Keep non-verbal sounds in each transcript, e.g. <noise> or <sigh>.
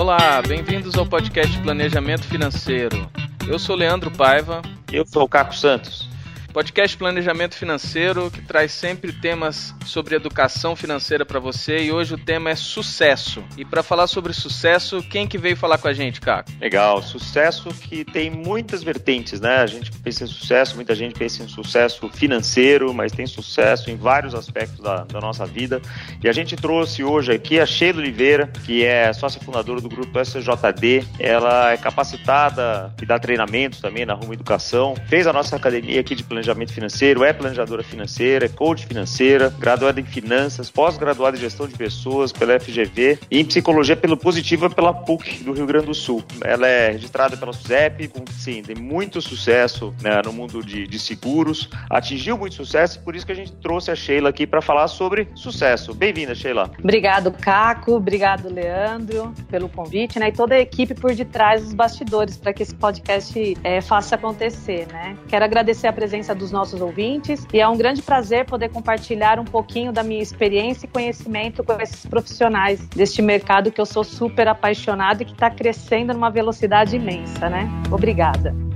Olá, bem-vindos ao podcast Planejamento Financeiro. Eu sou Leandro Paiva. Eu sou o Caco Santos. Podcast Planejamento Financeiro que traz sempre temas sobre educação financeira para você e hoje o tema é sucesso. E para falar sobre sucesso, quem que veio falar com a gente, Caco? Legal, sucesso que tem muitas vertentes, né? A gente pensa em sucesso, muita gente pensa em sucesso financeiro, mas tem sucesso em vários aspectos da, da nossa vida. E a gente trouxe hoje aqui a Sheila Oliveira, que é sócia fundadora do grupo SJD. Ela é capacitada e dá treinamentos também na Rumo Educação. Fez a nossa academia aqui de planejamento planejamento financeiro, é planejadora financeira, é coach financeira, graduada em finanças, pós-graduada em gestão de pessoas pela FGV e em psicologia pelo Positiva pela PUC do Rio Grande do Sul. Ela é registrada pela SUSEP, com, sim, tem muito sucesso né, no mundo de, de seguros, atingiu muito sucesso e por isso que a gente trouxe a Sheila aqui para falar sobre sucesso. Bem-vinda, Sheila. Obrigado, Caco. Obrigado, Leandro, pelo convite, né? E toda a equipe por detrás dos bastidores para que esse podcast é, faça acontecer, né? Quero agradecer a presença dos nossos ouvintes e é um grande prazer poder compartilhar um pouquinho da minha experiência e conhecimento com esses profissionais deste mercado que eu sou super apaixonada e que está crescendo numa velocidade imensa, né? Obrigada.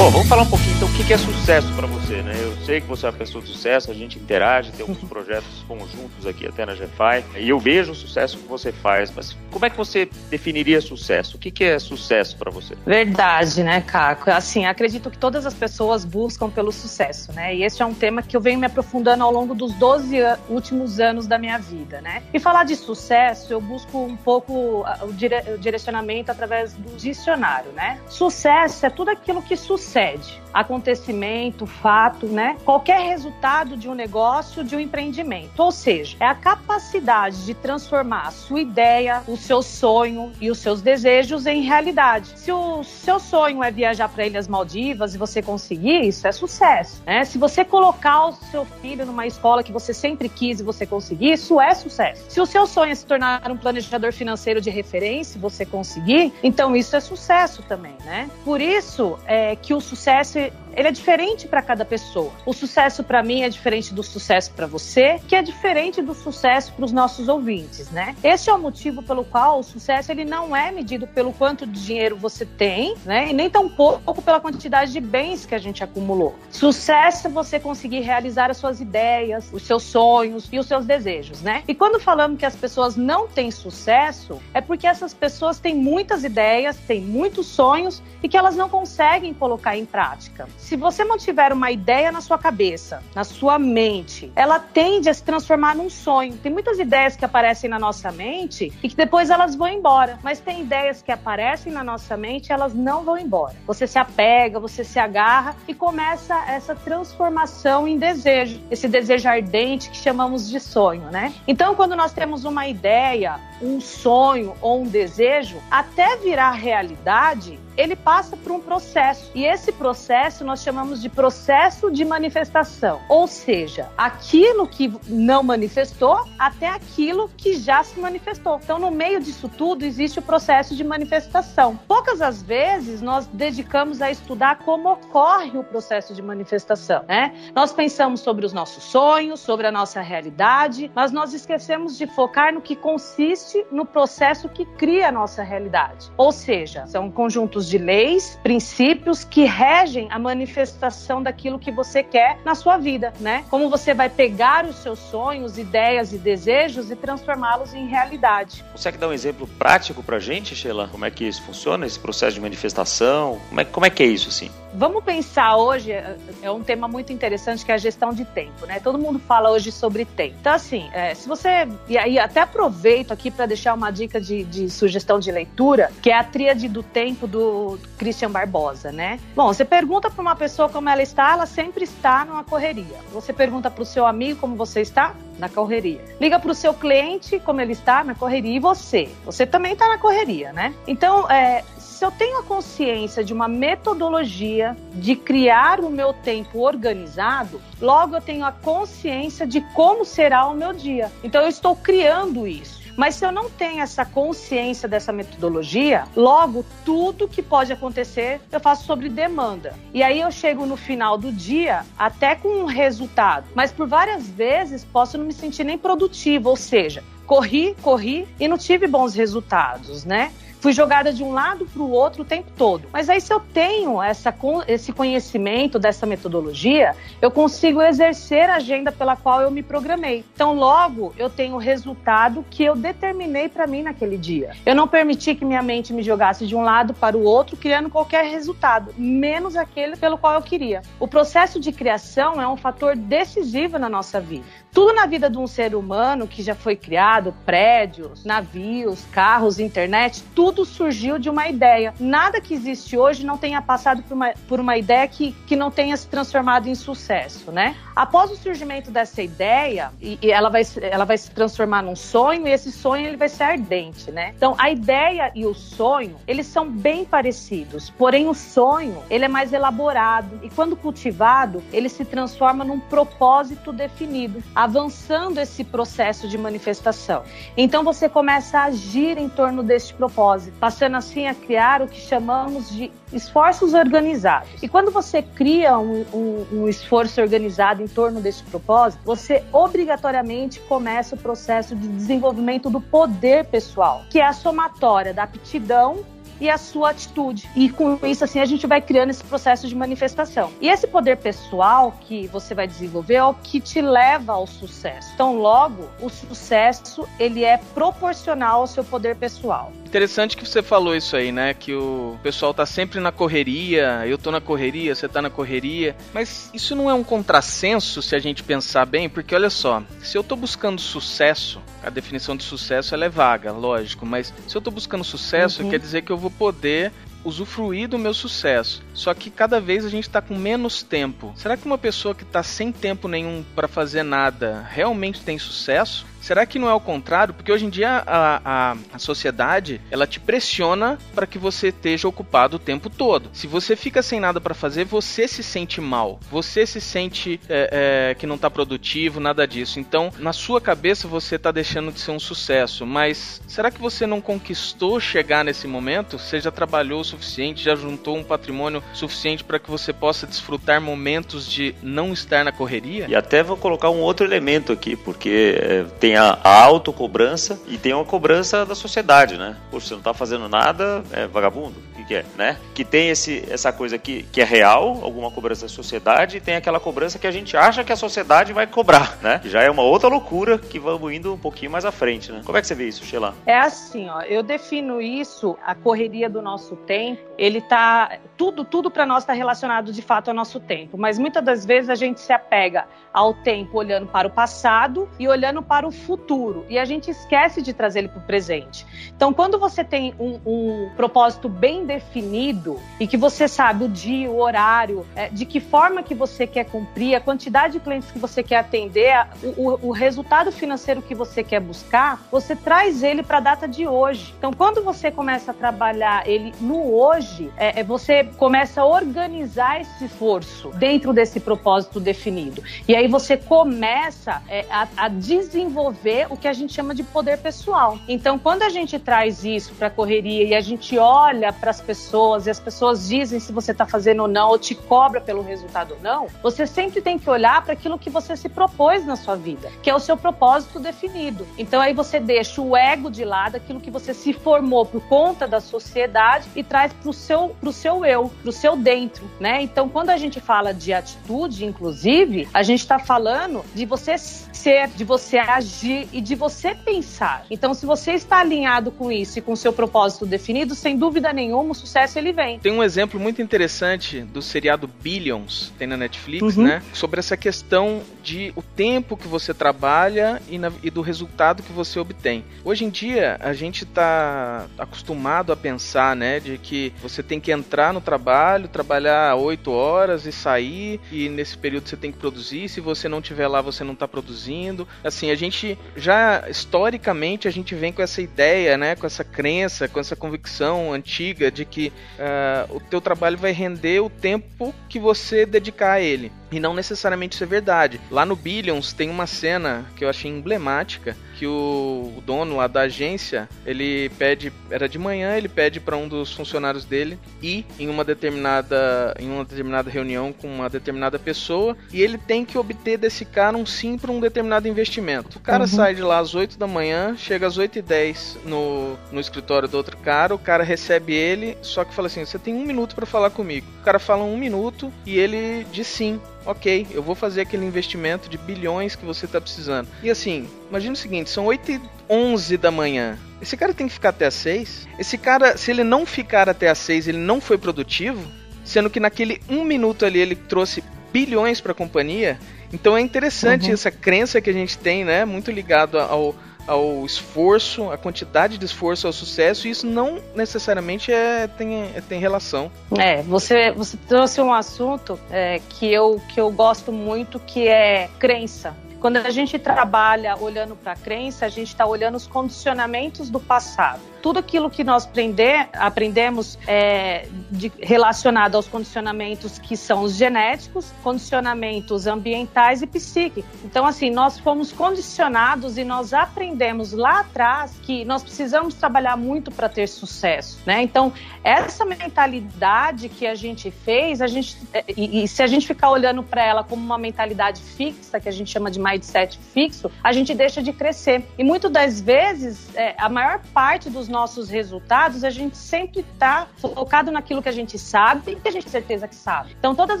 Bom, vamos falar um pouquinho então o que é sucesso para você, né? Eu sei que você é uma pessoa de sucesso, a gente interage, tem alguns <laughs> projetos conjuntos aqui até na GFI, e eu vejo o sucesso que você faz, mas como é que você definiria sucesso? O que é sucesso para você? Verdade, né, Caco? Assim, acredito que todas as pessoas buscam pelo sucesso, né? E esse é um tema que eu venho me aprofundando ao longo dos 12 últimos anos da minha vida, né? E falar de sucesso, eu busco um pouco o direcionamento através do dicionário, né? Sucesso é tudo aquilo que sucede sucede, acontecimento, fato, né? Qualquer resultado de um negócio, de um empreendimento. Ou seja, é a capacidade de transformar a sua ideia, o seu sonho e os seus desejos em realidade. Se o seu sonho é viajar para Ilhas Maldivas e você conseguir, isso é sucesso, né? Se você colocar o seu filho numa escola que você sempre quis e você conseguir, isso é sucesso. Se o seu sonho é se tornar um planejador financeiro de referência e você conseguir, então isso é sucesso também, né? Por isso é que o sucesso で ele é diferente para cada pessoa. O sucesso para mim é diferente do sucesso para você, que é diferente do sucesso para os nossos ouvintes, né? Esse é o motivo pelo qual o sucesso ele não é medido pelo quanto de dinheiro você tem, né? E nem tão pouco pela quantidade de bens que a gente acumulou. Sucesso é você conseguir realizar as suas ideias, os seus sonhos e os seus desejos, né? E quando falamos que as pessoas não têm sucesso, é porque essas pessoas têm muitas ideias, têm muitos sonhos e que elas não conseguem colocar em prática se você mantiver uma ideia na sua cabeça, na sua mente, ela tende a se transformar num sonho. Tem muitas ideias que aparecem na nossa mente e que depois elas vão embora, mas tem ideias que aparecem na nossa mente elas não vão embora. Você se apega, você se agarra e começa essa transformação em desejo, esse desejo ardente que chamamos de sonho, né? Então, quando nós temos uma ideia, um sonho ou um desejo, até virar realidade, ele passa por um processo. E esse processo nós chamamos de processo de manifestação. Ou seja, aquilo que não manifestou até aquilo que já se manifestou. Então, no meio disso tudo, existe o processo de manifestação. Poucas as vezes nós dedicamos a estudar como ocorre o processo de manifestação. Né? Nós pensamos sobre os nossos sonhos, sobre a nossa realidade, mas nós esquecemos de focar no que consiste no processo que cria a nossa realidade. Ou seja, são conjuntos de leis, princípios que regem a manifestação daquilo que você quer na sua vida, né? Como você vai pegar os seus sonhos, ideias e desejos e transformá-los em realidade. Consegue dar um exemplo prático pra gente, Sheila? Como é que isso funciona, esse processo de manifestação? Como é, como é que é isso, assim? Vamos pensar hoje, é, é um tema muito interessante que é a gestão de tempo, né? Todo mundo fala hoje sobre tempo. Então, assim, é, se você. E aí, até aproveito aqui para deixar uma dica de, de, sugestão de leitura, que é a Tríade do Tempo do Christian Barbosa, né? Bom, você pergunta para uma pessoa como ela está, ela sempre está numa correria. Você pergunta para o seu amigo como você está, na correria. Liga para o seu cliente como ele está, na correria. E você? Você também está na correria, né? Então, é, se eu tenho a consciência de uma metodologia de criar o meu tempo organizado, logo eu tenho a consciência de como será o meu dia. Então eu estou criando isso. Mas se eu não tenho essa consciência dessa metodologia, logo tudo que pode acontecer eu faço sobre demanda. E aí eu chego no final do dia até com um resultado, mas por várias vezes posso não me sentir nem produtivo, ou seja, corri, corri e não tive bons resultados, né? Fui jogada de um lado para o outro o tempo todo. Mas aí, se eu tenho essa, esse conhecimento dessa metodologia, eu consigo exercer a agenda pela qual eu me programei. Então, logo, eu tenho o resultado que eu determinei para mim naquele dia. Eu não permiti que minha mente me jogasse de um lado para o outro, criando qualquer resultado, menos aquele pelo qual eu queria. O processo de criação é um fator decisivo na nossa vida. Tudo na vida de um ser humano que já foi criado, prédios, navios, carros, internet, tudo surgiu de uma ideia. Nada que existe hoje não tenha passado por uma, por uma ideia que, que não tenha se transformado em sucesso, né? Após o surgimento dessa ideia, e, e ela, vai, ela vai se transformar num sonho, e esse sonho ele vai ser ardente, né? Então, a ideia e o sonho, eles são bem parecidos, porém o sonho, ele é mais elaborado, e quando cultivado, ele se transforma num propósito definido avançando esse processo de manifestação. Então você começa a agir em torno deste propósito, passando assim a criar o que chamamos de esforços organizados. E quando você cria um, um, um esforço organizado em torno deste propósito, você obrigatoriamente começa o processo de desenvolvimento do poder pessoal, que é a somatória da aptidão e a sua atitude. E com isso, assim, a gente vai criando esse processo de manifestação. E esse poder pessoal que você vai desenvolver é o que te leva ao sucesso. Então, logo, o sucesso, ele é proporcional ao seu poder pessoal. Interessante que você falou isso aí, né? Que o pessoal tá sempre na correria, eu tô na correria, você tá na correria. Mas isso não é um contrassenso se a gente pensar bem, porque olha só, se eu tô buscando sucesso, a definição de sucesso ela é vaga, lógico, mas se eu tô buscando sucesso, uhum. quer dizer que eu vou poder usufruir do meu sucesso. Só que cada vez a gente está com menos tempo. Será que uma pessoa que está sem tempo nenhum para fazer nada realmente tem sucesso? Será que não é o contrário? Porque hoje em dia a, a, a sociedade ela te pressiona para que você esteja ocupado o tempo todo. Se você fica sem nada para fazer, você se sente mal. Você se sente é, é, que não está produtivo, nada disso. Então, na sua cabeça você está deixando de ser um sucesso. Mas será que você não conquistou chegar nesse momento? Você já trabalhou o suficiente, já juntou um patrimônio suficiente para que você possa desfrutar momentos de não estar na correria? E até vou colocar um outro elemento aqui, porque é, tem tem a, a autocobrança e tem uma cobrança da sociedade, né? Poxa, você não tá fazendo nada, é vagabundo, o que, que, é, né? Que tem esse, essa coisa que, que é real, alguma cobrança da sociedade, e tem aquela cobrança que a gente acha que a sociedade vai cobrar, né? Já é uma outra loucura que vamos indo um pouquinho mais à frente, né? Como é que você vê isso, Sheila? É assim, ó, eu defino isso, a correria do nosso tempo, ele tá, tudo, tudo para nós está relacionado de fato ao nosso tempo, mas muitas das vezes a gente se apega ao tempo olhando para o passado e olhando para o futuro. E a gente esquece de trazer ele para o presente. Então, quando você tem um, um, propósito bem definido e que você sabe o dia, o horário, é, de que forma que você quer cumprir, a quantidade de clientes que você quer atender, o, o, o resultado financeiro que você quer buscar, você traz ele para a data de hoje. Então, quando você começa a trabalhar ele no hoje, é, é, você começa a organizar esse esforço dentro desse propósito definido. E aí você começa é, a, a desenvolver desenvolver o que a gente chama de poder pessoal. Então, quando a gente traz isso para a correria e a gente olha para as pessoas e as pessoas dizem se você está fazendo ou não, ou te cobra pelo resultado ou não, você sempre tem que olhar para aquilo que você se propôs na sua vida, que é o seu propósito definido. Então, aí você deixa o ego de lado, aquilo que você se formou por conta da sociedade e traz para o seu, pro seu eu, para o seu dentro, né? Então, quando a gente fala de atitude, inclusive, a gente está falando de você ser, de você agir agir e de você pensar. Então, se você está alinhado com isso e com o seu propósito definido, sem dúvida nenhuma, o sucesso ele vem. Tem um exemplo muito interessante do seriado Billions, tem na Netflix, uhum. né? Sobre essa questão de o tempo que você trabalha e, na, e do resultado que você obtém. Hoje em dia, a gente está acostumado a pensar, né, de que você tem que entrar no trabalho, trabalhar oito horas e sair, e nesse período você tem que produzir. Se você não tiver lá, você não está produzindo. Assim, a gente já historicamente a gente vem com essa ideia, né, com essa crença, com essa convicção antiga de que uh, o teu trabalho vai render o tempo que você dedicar a ele. E não necessariamente isso é verdade. Lá no Billions tem uma cena que eu achei emblemática que o, o dono lá da agência, ele pede, era de manhã, ele pede para um dos funcionários dele ir em uma determinada em uma determinada reunião com uma determinada pessoa e ele tem que obter desse cara um sim para um determinado investimento. O cara uhum. sai de lá às 8 da manhã, chega às 8 e 10 no, no escritório do outro cara, o cara recebe ele, só que fala assim: você tem um minuto para falar comigo. O cara fala um minuto e ele diz sim ok, eu vou fazer aquele investimento de bilhões que você está precisando. E assim, imagina o seguinte, são 8 e 11 da manhã. Esse cara tem que ficar até as 6? Esse cara, se ele não ficar até as 6, ele não foi produtivo? Sendo que naquele um minuto ali ele trouxe bilhões para a companhia. Então é interessante uhum. essa crença que a gente tem, né? Muito ligado ao ao esforço, a quantidade de esforço ao sucesso, e isso não necessariamente é, tem, é, tem relação. É, você, você trouxe um assunto é, que, eu, que eu gosto muito, que é crença. Quando a gente trabalha olhando para a crença, a gente está olhando os condicionamentos do passado tudo aquilo que nós aprender, aprendemos é, de, relacionado aos condicionamentos que são os genéticos, condicionamentos ambientais e psíquicos. Então, assim, nós fomos condicionados e nós aprendemos lá atrás que nós precisamos trabalhar muito para ter sucesso, né? Então, essa mentalidade que a gente fez, a gente é, e, e se a gente ficar olhando para ela como uma mentalidade fixa, que a gente chama de mindset fixo, a gente deixa de crescer. E muitas das vezes, é, a maior parte dos nossos resultados, a gente sempre está focado naquilo que a gente sabe e que a gente tem certeza que sabe. Então, todas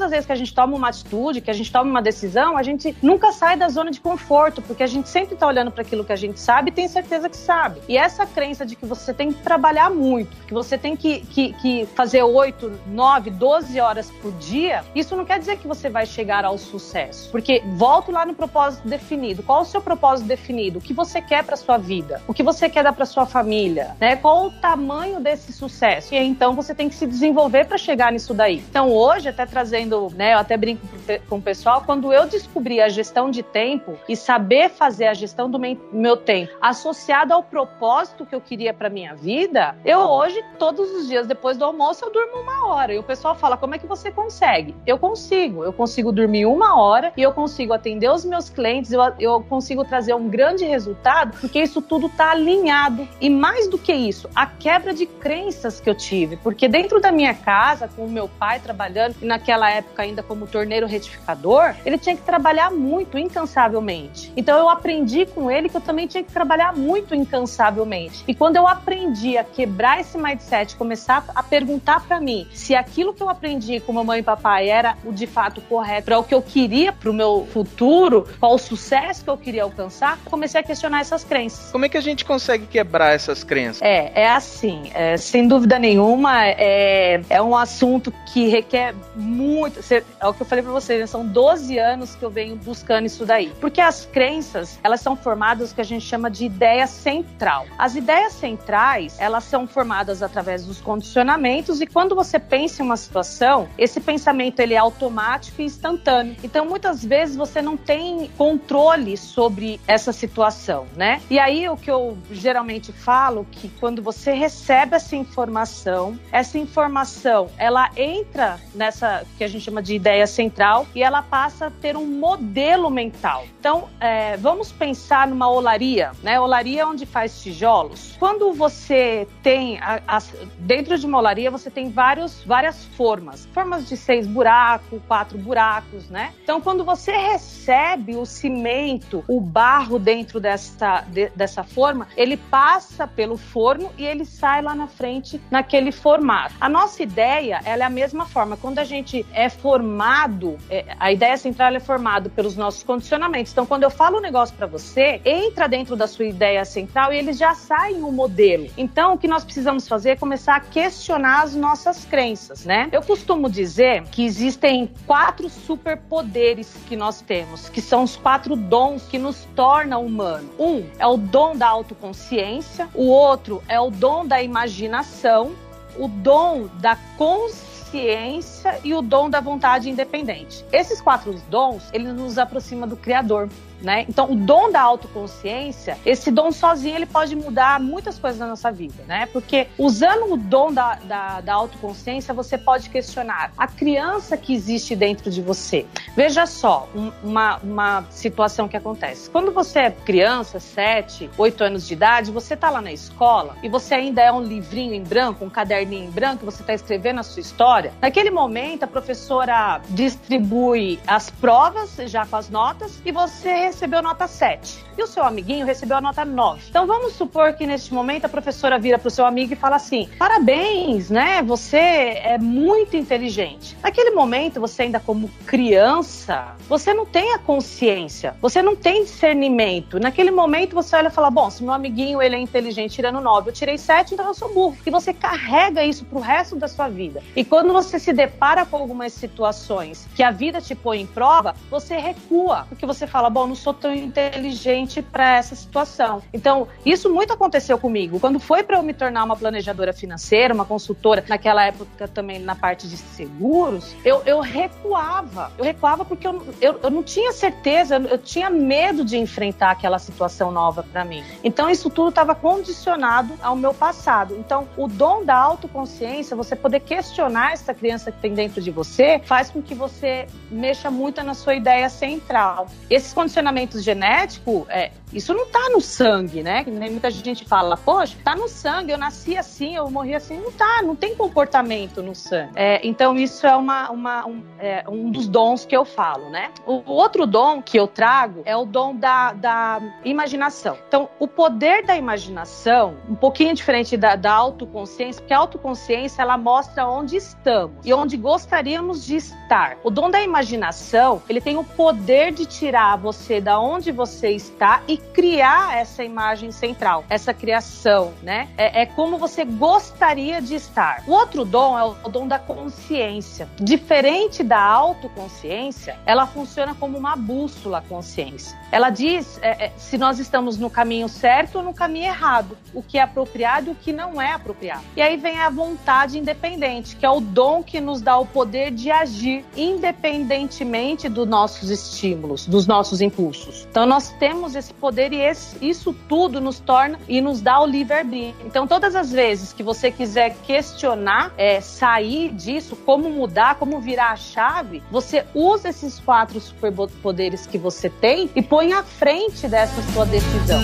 as vezes que a gente toma uma atitude, que a gente toma uma decisão, a gente nunca sai da zona de conforto, porque a gente sempre está olhando para aquilo que a gente sabe e tem certeza que sabe. E essa crença de que você tem que trabalhar muito, que você tem que, que, que fazer 8, 9, 12 horas por dia, isso não quer dizer que você vai chegar ao sucesso. Porque volto lá no propósito definido. Qual o seu propósito definido? O que você quer para sua vida? O que você quer dar para sua família? Né? Qual o tamanho desse sucesso? E então você tem que se desenvolver para chegar nisso daí. Então hoje, até trazendo, né? Eu até brinco com o pessoal, quando eu descobri a gestão de tempo e saber fazer a gestão do meu tempo associado ao propósito que eu queria para minha vida, eu hoje, todos os dias depois do almoço, eu durmo uma hora. E o pessoal fala: como é que você consegue? Eu consigo. Eu consigo dormir uma hora e eu consigo atender os meus clientes, eu, eu consigo trazer um grande resultado, porque isso tudo está alinhado. E mais do que isso? A quebra de crenças que eu tive, porque dentro da minha casa, com o meu pai trabalhando, e naquela época ainda como torneiro retificador, ele tinha que trabalhar muito, incansavelmente. Então eu aprendi com ele que eu também tinha que trabalhar muito incansavelmente. E quando eu aprendi a quebrar esse mindset, começar a perguntar para mim se aquilo que eu aprendi com mamãe e papai era o de fato correto para o que eu queria para o meu futuro, qual o sucesso que eu queria alcançar, comecei a questionar essas crenças. Como é que a gente consegue quebrar essas crenças? É, é assim, é, sem dúvida nenhuma, é, é um assunto que requer muito. É o que eu falei para vocês, né, são 12 anos que eu venho buscando isso daí. Porque as crenças, elas são formadas o que a gente chama de ideia central. As ideias centrais, elas são formadas através dos condicionamentos e quando você pensa em uma situação, esse pensamento ele é automático e instantâneo. Então, muitas vezes você não tem controle sobre essa situação, né? E aí o que eu geralmente falo que quando você recebe essa informação, essa informação ela entra nessa que a gente chama de ideia central e ela passa a ter um modelo mental. Então, é, vamos pensar numa olaria, né? Olaria é onde faz tijolos. Quando você tem a, a, dentro de uma olaria você tem vários, várias formas, formas de seis buracos, quatro buracos, né? Então, quando você recebe o cimento, o barro dentro dessa, de, dessa forma, ele passa pelo forno e ele sai lá na frente naquele formato. A nossa ideia, ela é a mesma forma. Quando a gente é formado, é, a ideia central é formada pelos nossos condicionamentos. Então, quando eu falo um negócio para você, entra dentro da sua ideia central e ele já sai um modelo. Então, o que nós precisamos fazer é começar a questionar as nossas crenças, né? Eu costumo dizer que existem quatro superpoderes que nós temos, que são os quatro dons que nos tornam humano. Um é o dom da autoconsciência, o outro outro é o dom da imaginação, o dom da consciência e o dom da vontade independente. Esses quatro dons, eles nos aproximam do Criador. Né? Então, o dom da autoconsciência, esse dom sozinho, ele pode mudar muitas coisas na nossa vida, né? Porque usando o dom da, da, da autoconsciência, você pode questionar a criança que existe dentro de você. Veja só, um, uma, uma situação que acontece. Quando você é criança, 7, 8 anos de idade, você tá lá na escola e você ainda é um livrinho em branco, um caderninho em branco, você está escrevendo a sua história. Naquele momento, a professora distribui as provas já com as notas e você recebeu nota 7. E o seu amiguinho recebeu a nota 9. Então vamos supor que neste momento a professora vira para o seu amigo e fala assim: parabéns, né? Você é muito inteligente. Naquele momento, você ainda como criança, você não tem a consciência, você não tem discernimento. Naquele momento você olha e fala: bom, se meu amiguinho ele é inteligente tirando 9, eu tirei 7, então eu sou burro. E você carrega isso pro resto da sua vida. E quando você se depara com algumas situações que a vida te põe em prova, você recua, porque você fala: bom, não sou tão inteligente para essa situação. Então, isso muito aconteceu comigo. Quando foi para eu me tornar uma planejadora financeira, uma consultora, naquela época também na parte de seguros, eu, eu recuava. Eu recuava porque eu, eu, eu não tinha certeza, eu tinha medo de enfrentar aquela situação nova para mim. Então, isso tudo estava condicionado ao meu passado. Então, o dom da autoconsciência, você poder questionar essa criança que tem dentro de você, faz com que você mexa muito na sua ideia central. Esses condicionamentos genéticos, é, isso não tá no sangue, né? Muita gente fala, poxa, tá no sangue, eu nasci assim, eu morri assim. Não tá, não tem comportamento no sangue. É, então, isso é, uma, uma um, é, um, dos dons que eu falo, né? O, o, outro dom que eu trago é o dom da, da imaginação. Então, o poder da imaginação, um pouquinho diferente da, da autoconsciência, porque a autoconsciência, ela mostra onde estamos e onde gostaríamos de estar. O dom da imaginação, ele tem o poder de tirar você da onde você está e criar essa imagem central, essa criação, né? É, é, como você gostaria de estar. O outro dom é o dom da consciência. Diferente da autoconsciência, ela funciona como uma bússola consciência. Ela diz é, é, se nós estamos no caminho certo ou no caminho errado, o que é apropriado e o que não é apropriado. E aí vem a vontade independente, que é o dom que nos dá o poder de agir independentemente dos nossos estímulos, dos nossos impulsos. Então nós temos esse poder e esse, isso tudo nos torna e nos dá o livre-arbítrio. Então, todas as vezes que você quiser questionar, é, sair disso, como mudar, como virar a chave, você usa esses quatro superpoderes que você tem e põe à frente dessa sua decisão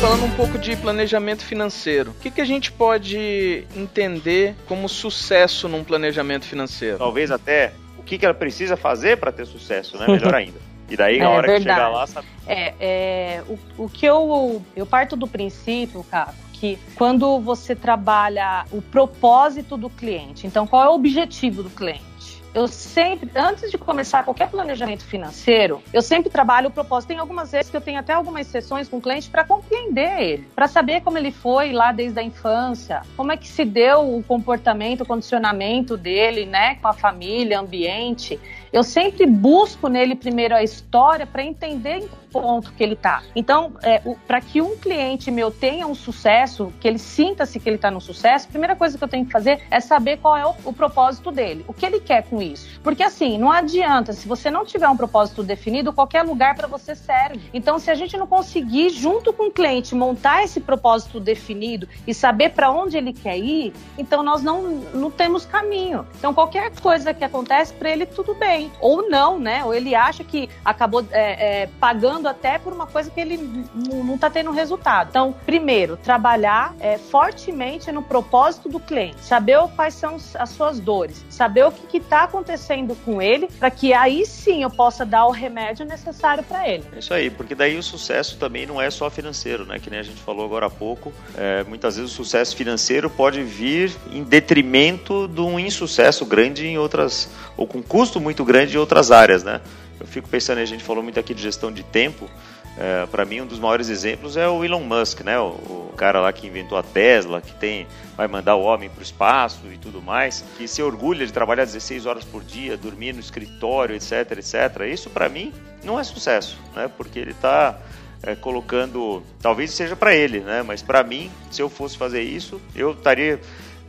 falando um pouco de planejamento financeiro. O que, que a gente pode entender como sucesso num planejamento financeiro? Talvez até o que, que ela precisa fazer para ter sucesso, né? Melhor <laughs> ainda. E daí, na é, hora verdade. que chegar lá, sabe? É, é o, o que eu, eu parto do princípio, Caco, que quando você trabalha o propósito do cliente, então qual é o objetivo do cliente? eu sempre, antes de começar qualquer planejamento financeiro, eu sempre trabalho o propósito. Tem algumas vezes que eu tenho até algumas sessões com o cliente para compreender ele, para saber como ele foi lá desde a infância, como é que se deu o comportamento, o condicionamento dele, né, com a família, ambiente. Eu sempre busco nele primeiro a história para entender em que ponto que ele está. Então, é, para que um cliente meu tenha um sucesso, que ele sinta-se que ele está no sucesso, a primeira coisa que eu tenho que fazer é saber qual é o, o propósito dele, o que ele quer com isso. Porque assim, não adianta, se você não tiver um propósito definido, qualquer lugar para você serve. Então, se a gente não conseguir, junto com o cliente, montar esse propósito definido e saber para onde ele quer ir, então nós não, não temos caminho. Então, qualquer coisa que acontece para ele, tudo bem ou não, né? Ou ele acha que acabou é, é, pagando até por uma coisa que ele não está tendo resultado. Então, primeiro, trabalhar é, fortemente no propósito do cliente, saber quais são as suas dores, saber o que está acontecendo com ele, para que aí sim eu possa dar o remédio necessário para ele. É isso aí, porque daí o sucesso também não é só financeiro, né? Que nem a gente falou agora há pouco. É, muitas vezes o sucesso financeiro pode vir em detrimento de um insucesso grande em outras, ou com custo muito grande em outras áreas, né? Eu fico pensando, a gente falou muito aqui de gestão de tempo. É, para mim, um dos maiores exemplos é o Elon Musk, né? O, o, cara lá que inventou a Tesla, que tem, vai mandar o homem para o espaço e tudo mais, que se orgulha de trabalhar 16 horas por dia, dormir no escritório, etc, etc. Isso para mim não é sucesso, né? Porque ele está é, colocando, talvez seja para ele, né? Mas para mim, se eu fosse fazer isso, eu estaria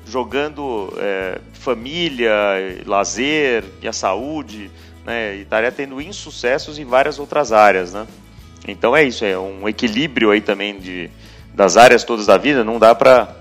jogando é, família, lazer e a saúde né, e estaria tendo insucessos em várias outras áreas, né? Então é isso, é um equilíbrio aí também de, das áreas todas da vida, não dá para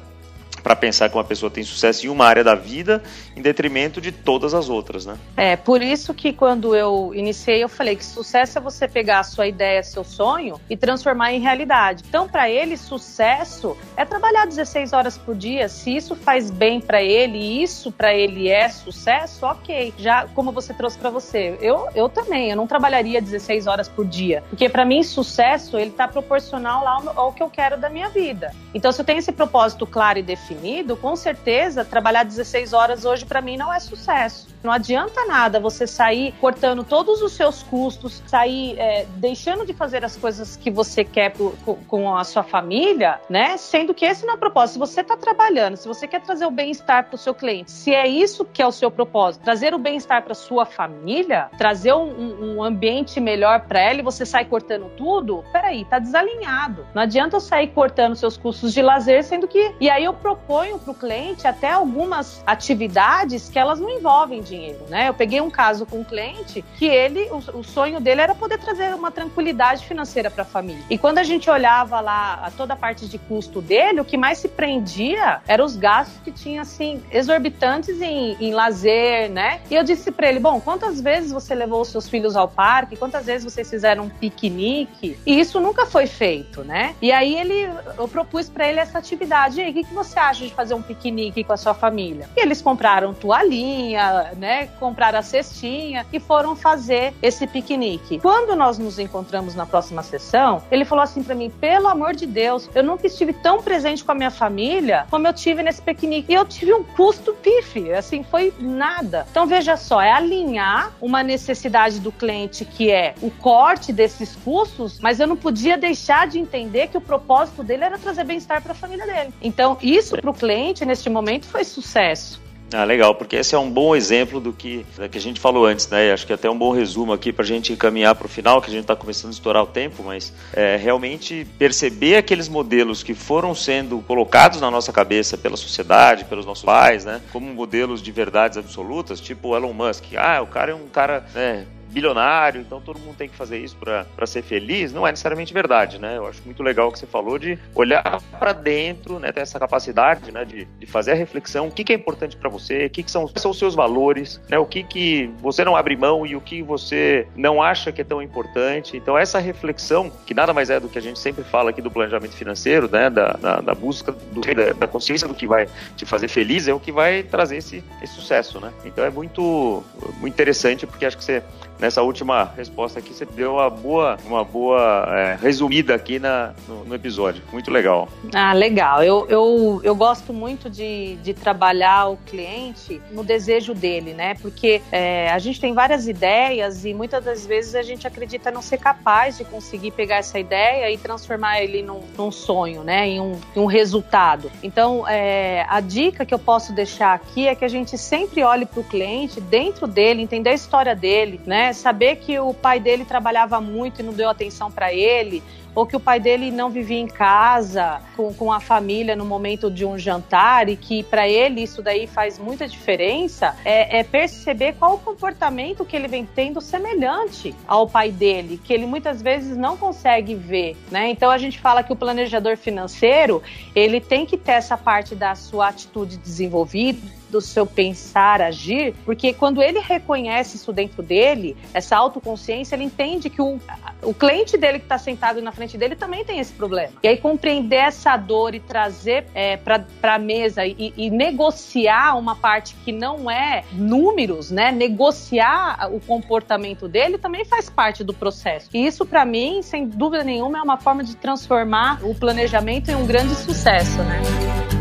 para pensar que uma pessoa tem sucesso em uma área da vida em detrimento de todas as outras, né? É, por isso que quando eu iniciei, eu falei que sucesso é você pegar a sua ideia, seu sonho e transformar em realidade. Então, para ele, sucesso é trabalhar 16 horas por dia. Se isso faz bem para ele e isso para ele é sucesso, ok. Já como você trouxe para você, eu, eu também, eu não trabalharia 16 horas por dia, porque para mim sucesso ele tá proporcional lá ao, ao que eu quero da minha vida. Então, se eu tenho esse propósito claro e definido definido, com certeza trabalhar 16 horas hoje para mim não é sucesso. Não adianta nada você sair cortando todos os seus custos, sair é, deixando de fazer as coisas que você quer com, com, a sua família, né? Sendo que esse não é o propósito. Se você está trabalhando, se você quer trazer o bem-estar para o seu cliente, se é isso que é o seu propósito, trazer o bem-estar para sua família, trazer um, um ambiente melhor para ela e você sai cortando tudo, peraí, tá desalinhado. Não adianta eu sair cortando seus custos de lazer, sendo que. E aí eu proponho para o cliente até algumas atividades que elas não envolvem dinheiro dinheiro, né? Eu peguei um caso com um cliente que ele, o, o sonho dele era poder trazer uma tranquilidade financeira para a família. E quando a gente olhava lá toda a parte de custo dele, o que mais se prendia eram os gastos que tinha assim exorbitantes em, em lazer, né? E eu disse para ele, bom, quantas vezes você levou os seus filhos ao parque? Quantas vezes vocês fizeram um piquenique? E isso nunca foi feito, né? E aí ele, eu propus para ele essa atividade. E aí, o que, que você acha de fazer um piquenique com a sua família? E eles compraram toalhinha, né? Né? Compraram a cestinha e foram fazer esse piquenique. Quando nós nos encontramos na próxima sessão, ele falou assim para mim: pelo amor de Deus, eu nunca estive tão presente com a minha família como eu tive nesse piquenique. E eu tive um custo pife, assim, foi nada. Então veja só, é alinhar uma necessidade do cliente que é o corte desses custos, mas eu não podia deixar de entender que o propósito dele era trazer bem-estar para a família dele. Então, isso para o cliente neste momento foi sucesso. Ah, legal, porque esse é um bom exemplo do que, do que a gente falou antes, né? Acho que até um bom resumo aqui para a gente encaminhar para o final, que a gente está começando a estourar o tempo, mas é, realmente perceber aqueles modelos que foram sendo colocados na nossa cabeça pela sociedade, pelos nossos pais, né? Como modelos de verdades absolutas, tipo Elon Musk. Ah, o cara é um cara né, bilionário, então todo mundo tem que fazer isso para ser feliz, não é necessariamente verdade, né? Eu acho muito legal o que você falou de olhar para dentro, né? Ter essa capacidade, né? De, de fazer a reflexão, o que, que é importante para você, o que, que são, são os seus valores, né? O que, que você não abre mão e o que você não acha que é tão importante. Então essa reflexão, que nada mais é do que a gente sempre fala aqui do planejamento financeiro, né? Da, da, da busca do, da, da, consciência do que vai te fazer feliz, é o que vai trazer esse, esse sucesso, né? Então é muito, muito interessante porque acho que você nessa última resposta aqui, você deu uma boa, uma boa é, resumida aqui na, no, no, episódio. Muito legal. Ah, legal. Eu, eu, eu gosto muito de, de trabalhar o cliente no desejo dele, né? Porque é, a gente tem várias ideias e muitas das vezes a gente acredita não ser capaz de conseguir pegar essa ideia e transformar ele num, num sonho, né? Em um, em um resultado. Então, é, a dica que eu posso deixar aqui é que a gente sempre olhe para o cliente, dentro dele, entender a história dele, né? Saber que o pai dele trabalhava muito e não deu atenção para ele, ou que o pai dele não vivia em casa com, com a família no momento de um jantar e que para ele isso daí faz muita diferença, é, é, perceber qual o comportamento que ele vem tendo semelhante ao pai dele, que ele muitas vezes não consegue ver, né? Então a gente fala que o planejador financeiro ele tem que ter essa parte da sua atitude desenvolvida do seu pensar, agir, porque quando ele reconhece isso dentro dele, essa autoconsciência, ele entende que o, o cliente dele que está sentado na frente dele também tem esse problema. E aí compreender essa dor e trazer é, para a mesa e, e, negociar uma parte que não é números, né? Negociar o comportamento dele também faz parte do processo. E isso, para mim, sem dúvida nenhuma, é uma forma de transformar o planejamento em um grande sucesso, né?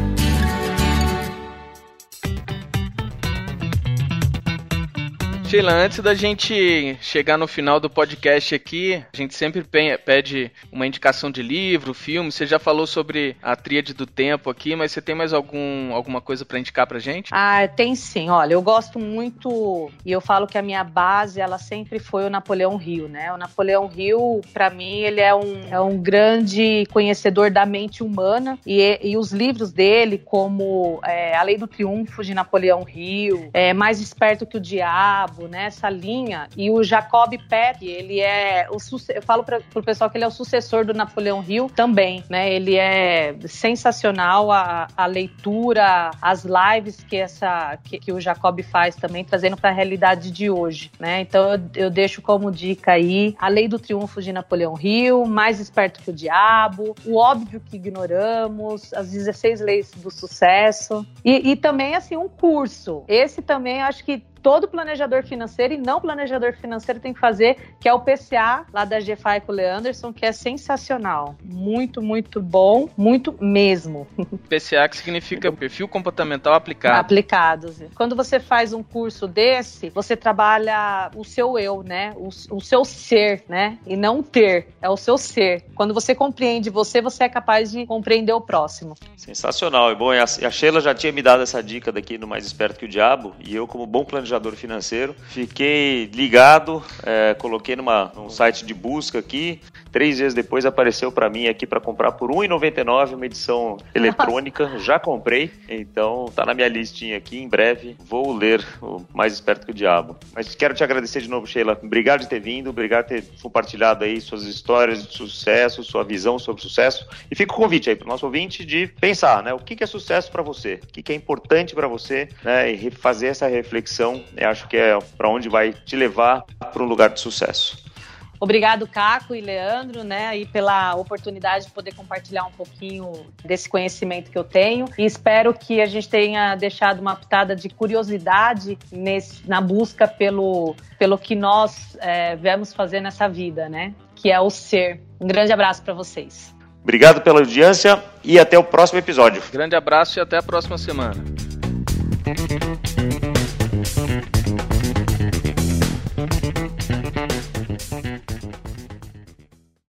Sheila, antes da gente chegar no final do podcast aqui, a gente sempre pede uma indicação de livro, filme. Você já falou sobre a tríade do tempo aqui, mas você tem mais algum, alguma coisa para indicar pra gente? Ah, tem sim. Olha, eu gosto muito e eu falo que a minha base, ela sempre foi o Napoleão Hill, né? O Napoleão Hill, para mim, ele é um, é um grande conhecedor da mente humana e, e os livros dele, como é, A Lei do Triunfo de Napoleão Hill, é, Mais Esperto que o Diabo, diabo, né? Essa linha. E o Jacob Peck, ele é o eu falo para o pessoal que ele é o sucessor do Napoleão Hill também, né? Ele é sensacional a, a leitura, as lives que essa que, que o Jacob faz também, trazendo para a realidade de hoje, né? Então eu, eu deixo como dica aí a Lei do Triunfo de Napoleão Hill, Mais Esperto que o Diabo, O Óbvio que Ignoramos, As 16 Leis do Sucesso e, e também assim um curso. Esse também acho que todo planejador financeiro e não planejador financeiro tem que fazer, que é o PCA lá da GFI com o Leanderson, que é sensacional. Muito, muito bom, muito mesmo. <laughs> PCA que significa perfil comportamental aplicado. Aplicados. Quando você faz um curso desse, você trabalha o seu eu, né? O, o seu ser, né? E não ter, é o seu ser. Quando você compreende você, você é capaz de compreender o próximo. Sensacional. E bom, a Sheila já tinha me dado essa dica daqui no Mais Esperto que o Diabo, e eu, como bom planejador planejador financeiro. Fiquei ligado, é, coloquei numa, num site de busca aqui. Três dias depois apareceu para mim aqui para comprar por R$1,99 uma edição eletrônica. Já comprei, então tá na minha listinha aqui. Em breve vou ler o Mais Esperto que o Diabo. Mas quero te agradecer de novo, Sheila. Obrigado de ter vindo, obrigado por ter compartilhado aí suas histórias de sucesso, sua visão sobre sucesso. E fica o convite aí para o nosso ouvinte de pensar, né? O que é sucesso para você? O que é importante para você? Né? E fazer essa reflexão eu acho que é para onde vai te levar para um lugar de sucesso. Obrigado, Caco e Leandro, né, aí pela oportunidade de poder compartilhar um pouquinho desse conhecimento que eu tenho. E espero que a gente tenha deixado uma pitada de curiosidade nesse, na busca pelo, pelo que nós é, viemos fazer nessa vida, né? Que é o ser. Um grande abraço para vocês. Obrigado pela audiência e até o próximo episódio. Grande abraço e até a próxima semana. Thank you.